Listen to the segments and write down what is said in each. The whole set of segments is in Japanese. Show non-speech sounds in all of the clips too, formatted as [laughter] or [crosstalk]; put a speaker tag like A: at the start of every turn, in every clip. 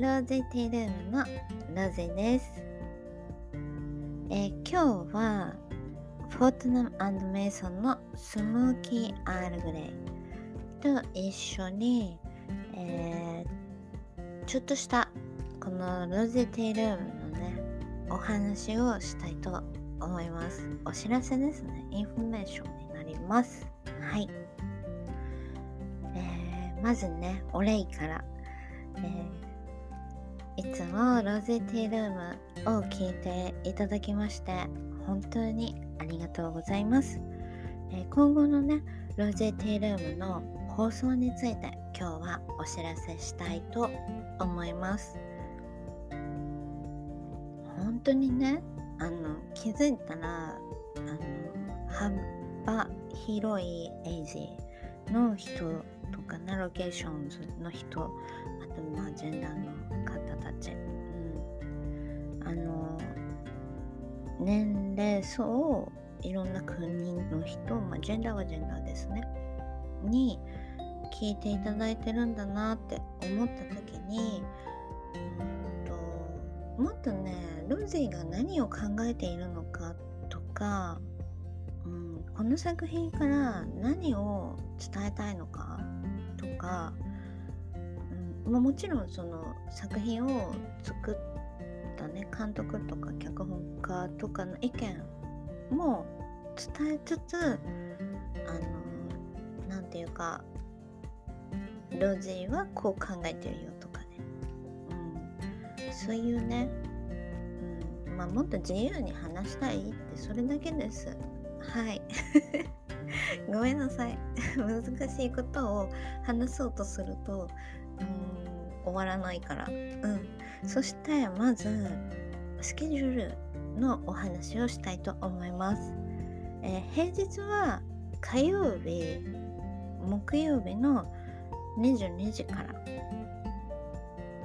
A: ローゼティルームのロゼです。えー今日はフォートナムメイソンのスモーキーアールグレイと一緒に、えーちょっとしたこのロゼティルームのねお話をしたいと思います。お知らせですね。インフォメーションになります。はい。えまずね、お礼から。えーいつもロゼティルームを聞いていただきまして本当にありがとうございます、え今後のねロゼティルームの放送について今日はお知らせしたいと思います。本当にねあの気づいたらあの幅広いエイジの人とかな locations の人あとまあジェンダーの年齢層いろんな国の人、まあ、ジェンダーはジェンダーですね。に聞いていただいてるんだなって思った時にうんともっとねロゼィが何を考えているのかとか、うん、この作品から何を伝えたいのかとか、うんま、もちろんその作品を作ってたね監督とか脚本家とかの意見も伝えつつあのなんていうかロジーはこう考えてるよとかね、うん、そういうね、うん。まあ、もっと自由に話したいってそれだけです。はい。[laughs] ごめんなさい。[laughs] 難しいことを話そうとするとうん。終わらないから。うん。そしてまずスケジュールのお話をしたいと思います、えー平日は火曜日木曜日の22時から。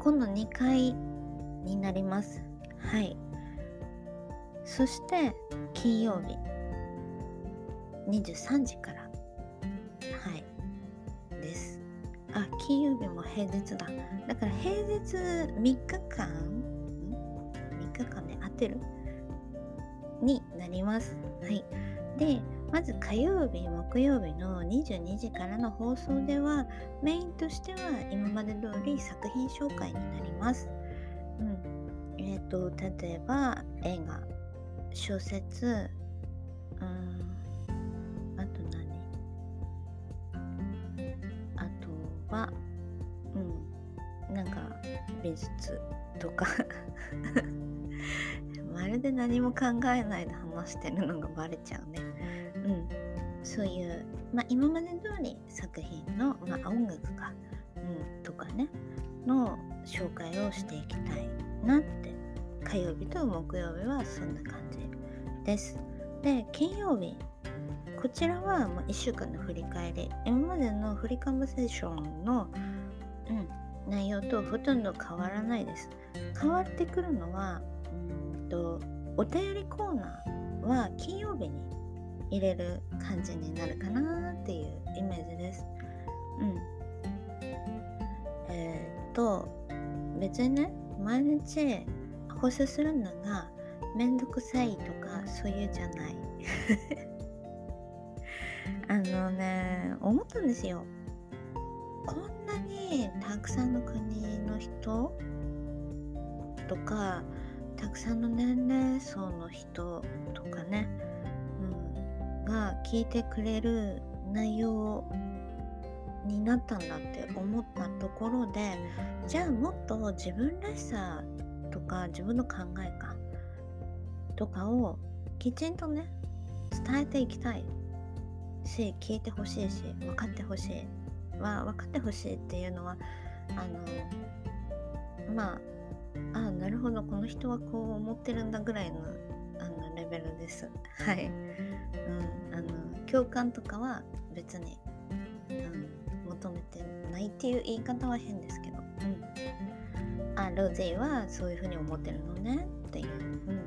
A: 今度2回になります。はい。そして金曜日。23時から。はい。金曜日も平日だ。だから平日3日間3日間ね合ってる？になります。はい。でまず火曜日木曜日の22時からの放送ではメインとしては今まで通り作品紹介になります。うん。えっ、と例えば映画小説うん。はうんなんか美術とか。[laughs] まるで何も考えないで話してるのがバレちゃうね。うん。そういう、まあ、今まで通り作品の、まあ、音楽か、うん、とかねの紹介をしていきたいなって。火曜日と木曜日はそんな感じです。で金曜日こちらはもう1週間の振り返り。今までのフリーカンバセーションの、うん、内容とほとんど変わらないです。変わってくるのはうんとお便りコーナーは金曜日に入れる感じになるかなっていうイメージです。うん。えーっと別にね毎日放送するのがめんどくさいとかそういうじゃない。あのね思ったんですよ。こんなにたくさんの国の人とかたくさんの年齢層の人とかね、うん、が聞いてくれる内容になったんだって思ったところでじゃあもっと自分らしさとか自分の考えかとかをきちんとね伝えていきたい。し聞いてほしいし分かってほしい。は分かってほしいっていうのはあのまああなるほど。この人はこう思ってるんだぐらいのあのレベルです。はい、うん、あの共感とかは別に、うん、求めてないっていう言い方は変ですけど、うん、あロゼイはそういうふうに思ってるのねっていう、うん、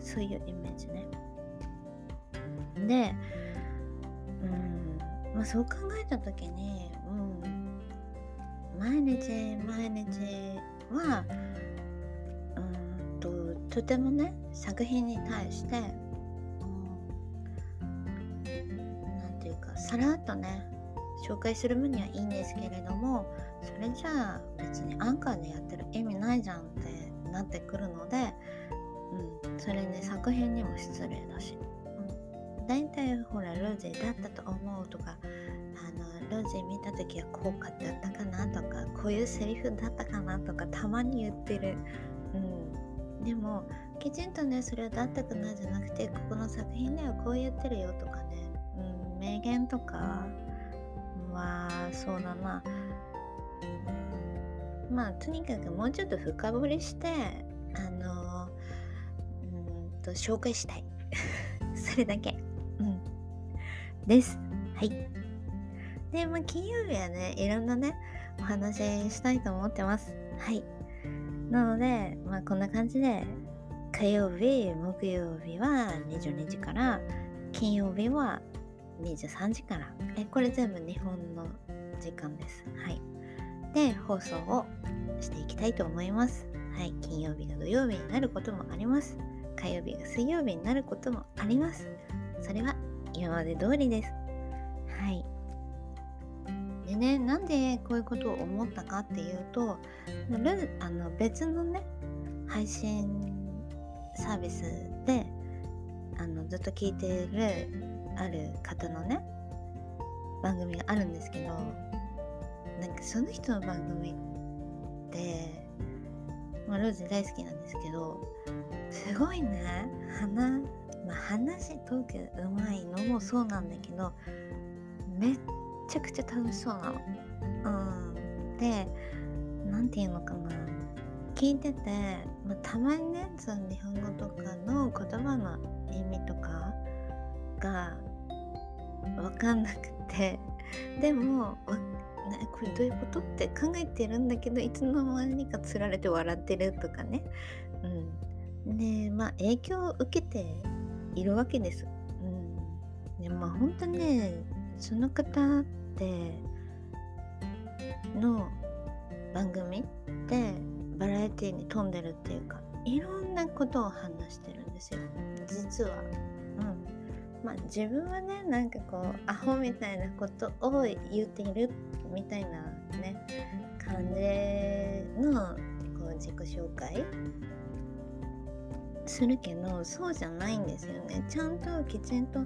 A: そういうイメージね。でまあそう考えた時に、うん、毎日毎日はうんととてもね作品に対して、うん、なんていうかさらっとね紹介する分にはいいんですけれどもそれじゃあ別にアンカーでやってる意味ないじゃんってなってくるので、うん、それね作品にも失礼だし、大体ほらロジだったと思うとかあのロジ見た時は効果だったかなとかこういうセリフだったかなとかたまに言ってる、うん、でもきちんとねそれはだったかなじゃなくてここの作品ではこう言ってるよとかね、うん、名言とかはそうだな。まあとにかくもうちょっと深掘りしてあのうんと紹介したい。[laughs] それだけ。です。はい。でまあ金曜日はねいろんなねお話ししたいと思ってます。はい。なのでまあこんな感じで火曜日木曜日は22時から金曜日は23時からえこれ全部日本の時間です。はい。で放送をしていきたいと思います。はい、金曜日が土曜日になることもあります。火曜日が水曜日になることもあります。それは今まで通りです。はい。でね、なんでこういうことを思ったかっていうと、ルあの別のね、配信サービスであのずっと聞いてるある方のね番組があるんですけどなんかその人の番組って、まあ、ローズ大好きなんですけどすごいね話,、まあ、話トークうまいのもそうなんだけどめっちゃくちゃ楽しそうなの。うん、で何て言うのかな。聞いてて、まあ、たまにねその日本語とかの言葉の意味とかが分かんなくて。でもね、これどういうことって考えてるんだけどいつの間にかつられて笑ってるとかね、うん、でまあ影響を受けているわけです、うん、でまあ本当ねその方っての番組でバラエティに富んでるっていうかいろんなことを話してるんですよ。実は。うん。まあ、自分はねなんかこうアホみたいなことを言っているみたいなね感じのこう自己紹介するけどそうじゃないんですよね。ちゃんときちんと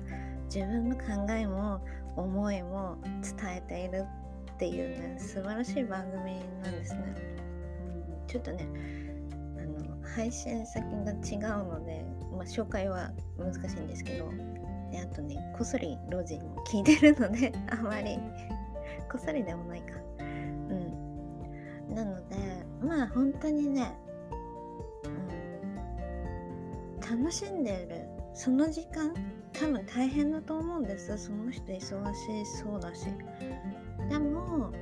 A: 自分の考えも思いも伝えているっていうね素晴らしい番組なんですね、うん、ちょっとねあの配信先が違うので、まあ、紹介は難しいんですけどであとねこっそりロジも聞いてるので [laughs] あまりこっそりでもないか。うん。なのでまあ本当にね、楽しんでる。その時間多分大変だと思うんです。その人忙しそうだし。でも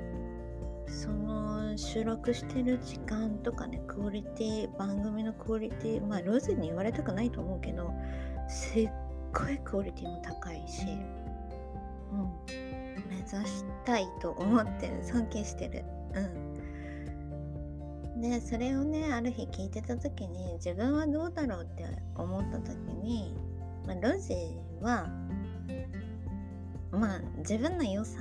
A: その収録してる時間とかねクオリティ番組のクオリティまあローズに言われたくないと思うけどすっごいクオリティも高いし、うん、目指したいと思ってる尊敬してる。うん。でそれをねある日聞いてた時に自分はどうだろうって思った時に、まあ、ロジーはまあ自分の良さ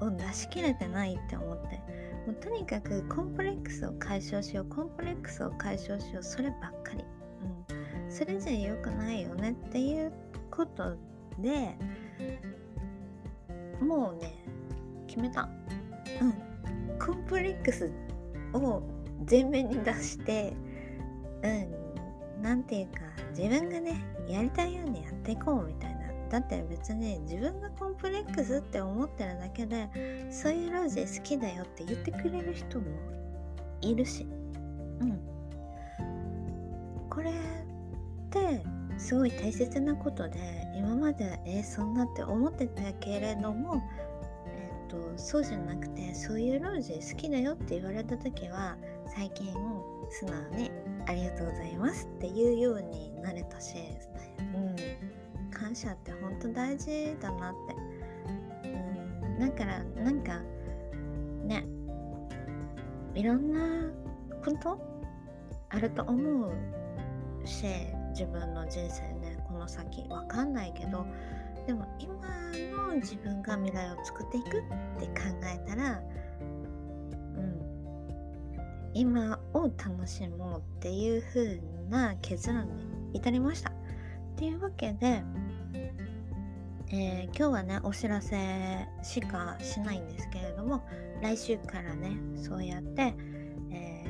A: を出し切れてないって思ってもうとにかくコンプレックスを解消しようコンプレックスを解消しようそればっかり。うん。それじゃ良くないよねっていうことでもうね決めた。うん。コンプレックスを前面に出してうん。なんていうか自分がねやりたいようにやっていこうみたいな。だって別に自分がコンプレックスって思ってるだけでそういうロジ好きだよって言ってくれる人もいるし。うん。これってすごい大切なことで今までえー、そんなって思ってたけれども、えーと、そうじゃなくてそういうロージ好きだよって言われた時は最近素直にありがとうございますっていうようになれたし、うん、感謝って本当大事だなって、うん、だからなんかね。いろんな本当あると思うし自分の人生ね。この先わかんないけど。でも今の自分が未来を作っていくって考えたら今を楽しもうっていう風な結論に至りました。っていうわけでえー、今日はねお知らせしかしないんですけれども来週からねそうやって、え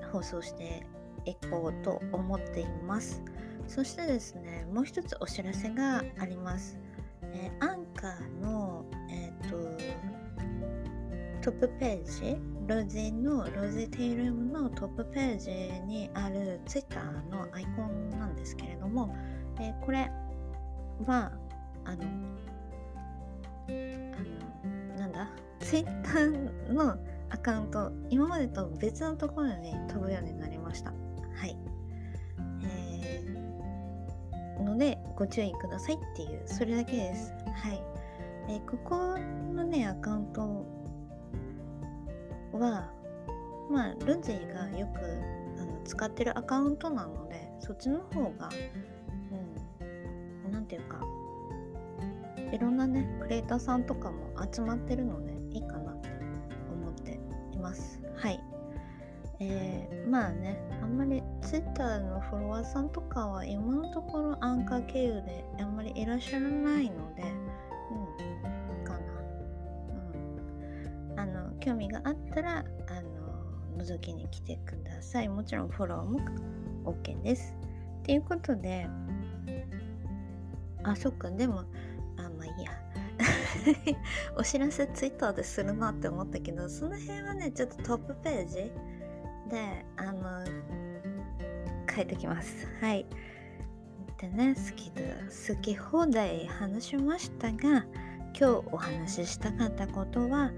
A: ー、放送していこうと思っています。そしてですねもう一つお知らせがあります、えー、アンカーのえっ、とトップページロゼのロゼテイルームのトップページにあるツイッターのアイコンなんですけれども、え、これはあのあのなんだ？ツイッターのアカウント今までと別のところに飛ぶようになりました。はい。えー、のでご注意くださいっていうそれだけです。はい、えー、ここのねアカウントはまあルンゼイがよくあの使ってるアカウントなのでそっちの方がうんていうかいろんなねクリエイターさんとかも集まってるのでいいかなって思っています。はい。えー、まあねあんまり Twitter のフォロワーさんとかは今のところアンカー経由であんまりいらっしゃらないので興味があったらあの覗きに来てください。もちろんフォローも OK です。っていうことであそっか。でもまあいいや。[laughs] お知らせツイッターでするなって思ったけどその辺はねちょっとトップページであの書いてきます。はい。でね好きで好き放題話しましたが今日お話ししたかったことは、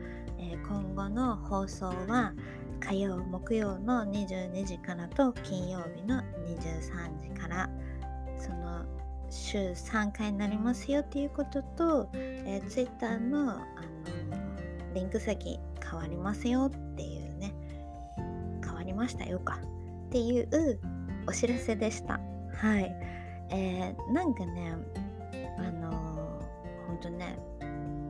A: 今後の放送は火曜木曜の22時からと金曜日の23時からその週3回になりますよっていうことと、えー、Twitter のあのリンク先変わりますよっていうね変わりましたよかっていうお知らせでした。はい。えー、なんかねあのー、ほんとね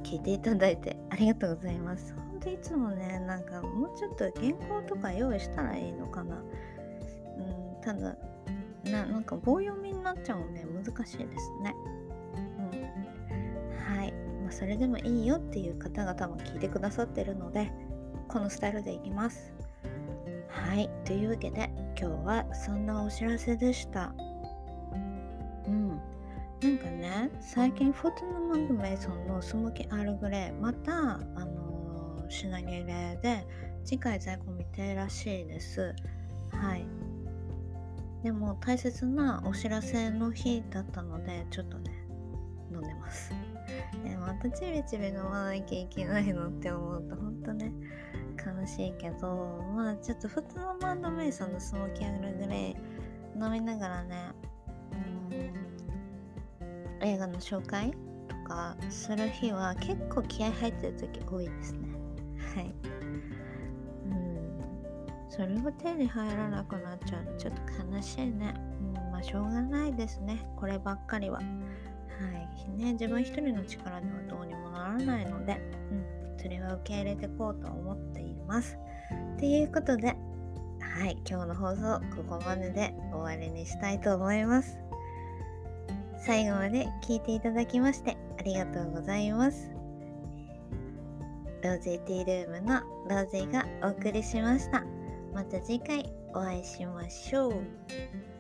A: 聞いていただいてありがとうございます。ほんといつもねなんかもうちょっと原稿とか用意したらいいのかなうんただななんか棒読みになっちゃうんで難しいですね。うん、はい、まあ、それでもいいよっていう方が多分聞いてくださってるのでこのスタイルでいきます。はいというわけで今日はそんなお知らせでした。うんなんかね最近フォトのマンドメイソンのスモキアールグレーまたあの、品切れで次回在庫見てらしいです。はい。でも大切なお知らせの日だったのでちょっとね飲んでます。でまたちびちび飲まなきゃいけないのって思うとほんとね悲しいけどまあちょっと普通のマンドメイソンのスモーキーアルグレイ飲みながらね映画の紹介とかする日は結構気合入ってる時多いですね。それが手に入らなくなっちゃうのちょっと悲しいね。うん、まあしょうがないですね。こればっかりは。はい。ね、自分一人の力ではどうにもならないので、うん、それは受け入れてこうと思っています。ということで、はい、今日の放送ここまでで終わりにしたいと思います。最後まで聞いていただきましてありがとうございます。ローゼティールームのローゼがお送りしました。また次回お会いしましょう。